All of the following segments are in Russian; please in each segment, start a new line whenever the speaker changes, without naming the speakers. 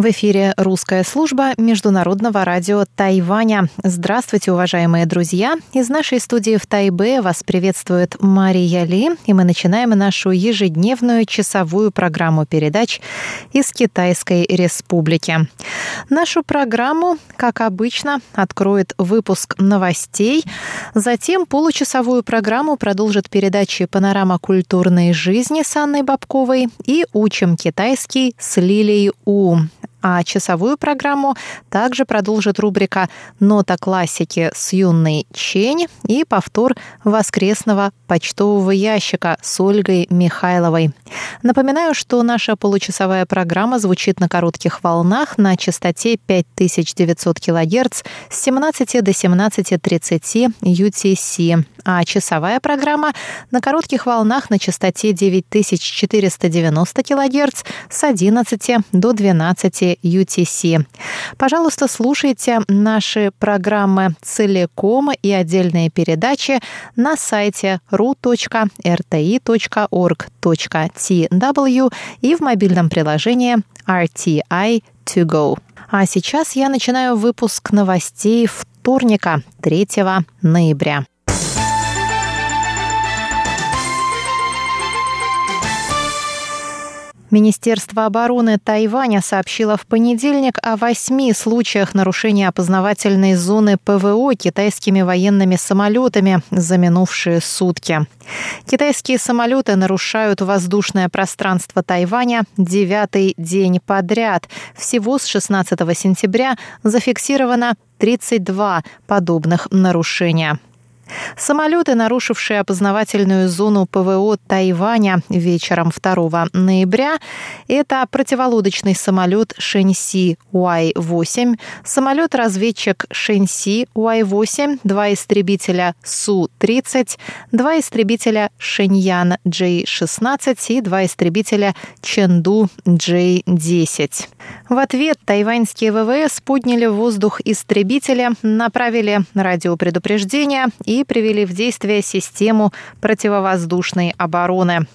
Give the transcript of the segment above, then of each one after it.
В эфире русская служба Международного радио Тайваня. Здравствуйте, уважаемые друзья! Из нашей студии в Тайбе вас приветствует Мария Ли, и мы начинаем нашу ежедневную часовую программу передач из Китайской Республики. Нашу программу, как обычно, откроет выпуск новостей, затем получасовую программу продолжит передачи «Панорама культурной жизни» с Анной Бабковой и «Учим китайский» с Лилией У. А часовую программу также продолжит рубрика «Нота классики» с юной Чень и повтор воскресного почтового ящика с Ольгой Михайловой. Напоминаю, что наша получасовая программа звучит на коротких волнах на частоте 5900 кГц с 17 до 17.30 UTC, а часовая программа на коротких волнах на частоте 9490 кГц с 11 до 12 UTC. Пожалуйста, слушайте наши программы целиком и отдельные передачи на сайте ru.rti.org.tw и в мобильном приложении RTI To Go. А сейчас я начинаю выпуск новостей вторника, 3 ноября. Министерство обороны Тайваня сообщило в понедельник о восьми случаях нарушения опознавательной зоны ПВО китайскими военными самолетами за минувшие сутки. Китайские самолеты нарушают воздушное пространство Тайваня девятый день подряд. Всего с 16 сентября зафиксировано 32 подобных нарушения. Самолеты, нарушившие опознавательную зону ПВО Тайваня вечером 2 ноября, это противолодочный самолет Шэньси Y-8, самолет-разведчик Шэньси Y-8, два истребителя Су-30, два истребителя Шэньян J-16 и два истребителя Ченду J-10. В ответ тайваньские ВВС подняли в воздух истребители, направили радиопредупреждение и привели в действие систему противовоздушной обороны.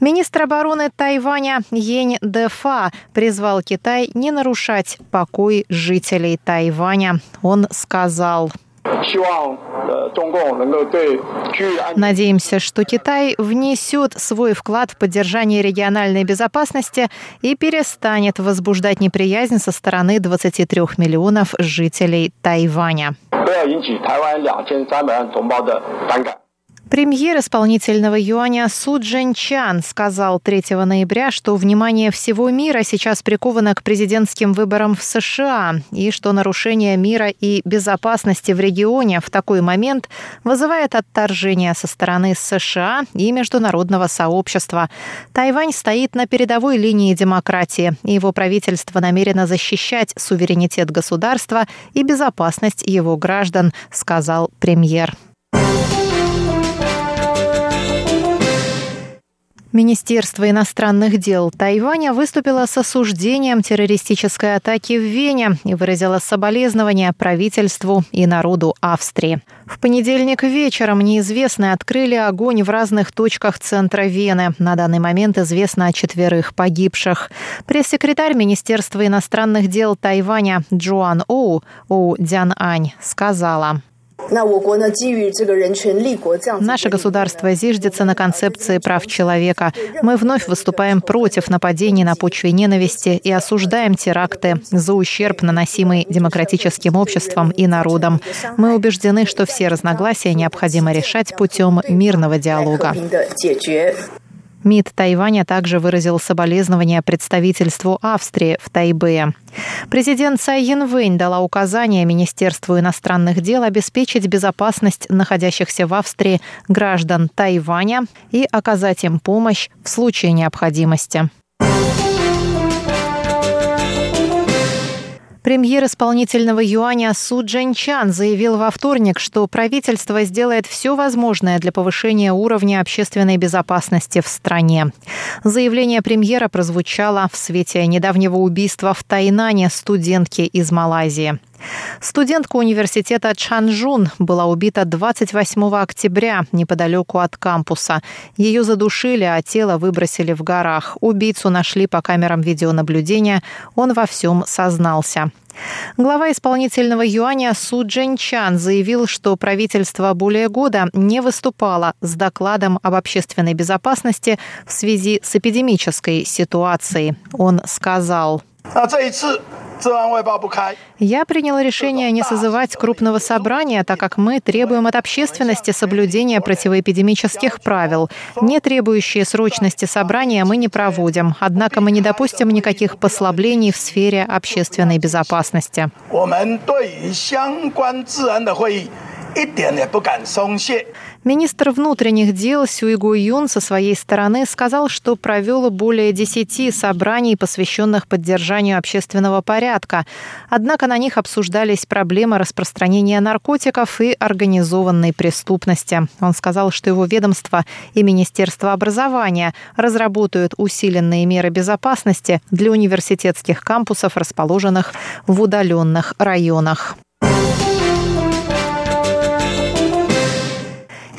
Министр обороны Тайваня Йень Дефа призвал Китай не нарушать покой жителей Тайваня. Он сказал, Надеемся, что Китай внесет свой вклад в поддержание региональной безопасности и перестанет возбуждать неприязнь со стороны 23 миллионов жителей Тайваня. Премьер исполнительного юаня Су Джин Чан сказал 3 ноября, что внимание всего мира сейчас приковано к президентским выборам в США и что нарушение мира и безопасности в регионе в такой момент вызывает отторжение со стороны США и международного сообщества. Тайвань стоит на передовой линии демократии, и его правительство намерено защищать суверенитет государства и безопасность его граждан, сказал премьер. Министерство иностранных дел Тайваня выступило с осуждением террористической атаки в Вене и выразило соболезнования правительству и народу Австрии. В понедельник вечером неизвестные открыли огонь в разных точках центра Вены. На данный момент известно о четверых погибших. Пресс-секретарь Министерства иностранных дел Тайваня Джоан Оу, Оу Дян Ань, сказала. Наше государство зиждется на концепции прав человека. Мы вновь выступаем против нападений на почве ненависти и осуждаем теракты за ущерб, наносимый демократическим обществом и народом. Мы убеждены, что все разногласия необходимо решать путем мирного диалога. МИД Тайваня также выразил соболезнования представительству Австрии в Тайбе. Президент Цай Янвэнь дала указание Министерству иностранных дел обеспечить безопасность находящихся в Австрии граждан Тайваня и оказать им помощь в случае необходимости. Премьер исполнительного юаня Су Джанчан заявил во вторник, что правительство сделает все возможное для повышения уровня общественной безопасности в стране. Заявление премьера прозвучало в свете недавнего убийства в Тайнане студентки из Малайзии. Студентка университета Чанжун была убита 28 октября неподалеку от кампуса. Ее задушили, а тело выбросили в горах. Убийцу нашли по камерам видеонаблюдения. Он во всем сознался. Глава исполнительного юаня Су Чан заявил, что правительство более года не выступало с докладом об общественной безопасности в связи с эпидемической ситуацией. Он сказал. Я приняла решение не созывать крупного собрания, так как мы требуем от общественности соблюдения противоэпидемических правил. Не требующие срочности собрания мы не проводим, однако мы не допустим никаких послаблений в сфере общественной безопасности. Министр внутренних дел Сюйгу Юн со своей стороны сказал, что провел более 10 собраний, посвященных поддержанию общественного порядка. Однако на них обсуждались проблемы распространения наркотиков и организованной преступности. Он сказал, что его ведомство и Министерство образования разработают усиленные меры безопасности для университетских кампусов, расположенных в удаленных районах.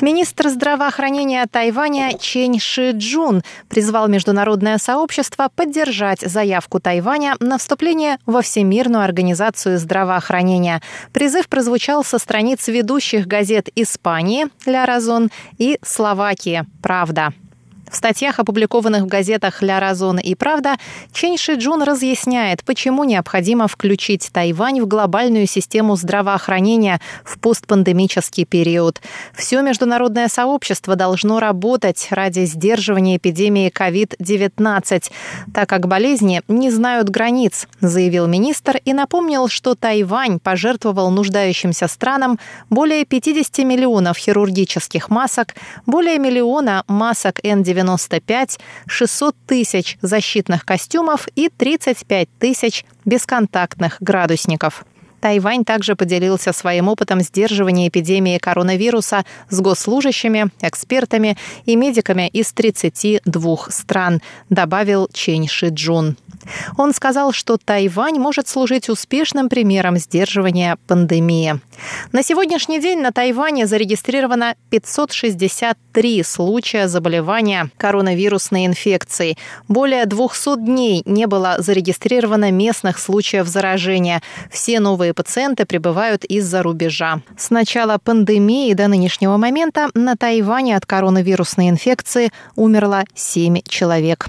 Министр здравоохранения Тайваня Чень Ши Джун призвал международное сообщество поддержать заявку Тайваня на вступление во Всемирную организацию здравоохранения. Призыв прозвучал со страниц ведущих газет Испании «Ля Разон» и Словакии «Правда». В статьях, опубликованных в газетах «Ля Разон» и «Правда», Чен Ши Джун разъясняет, почему необходимо включить Тайвань в глобальную систему здравоохранения в постпандемический период. Все международное сообщество должно работать ради сдерживания эпидемии COVID-19, так как болезни не знают границ, заявил министр и напомнил, что Тайвань пожертвовал нуждающимся странам более 50 миллионов хирургических масок, более миллиона масок N95 95, 600 тысяч защитных костюмов и 35 тысяч бесконтактных градусников. Тайвань также поделился своим опытом сдерживания эпидемии коронавируса с госслужащими, экспертами и медиками из 32 стран, добавил Чень Шиджун. Он сказал, что Тайвань может служить успешным примером сдерживания пандемии. На сегодняшний день на Тайване зарегистрировано 563 случая заболевания коронавирусной инфекцией. Более 200 дней не было зарегистрировано местных случаев заражения. Все новые пациенты прибывают из-за рубежа. С начала пандемии до нынешнего момента на Тайване от коронавирусной инфекции умерло 7 человек.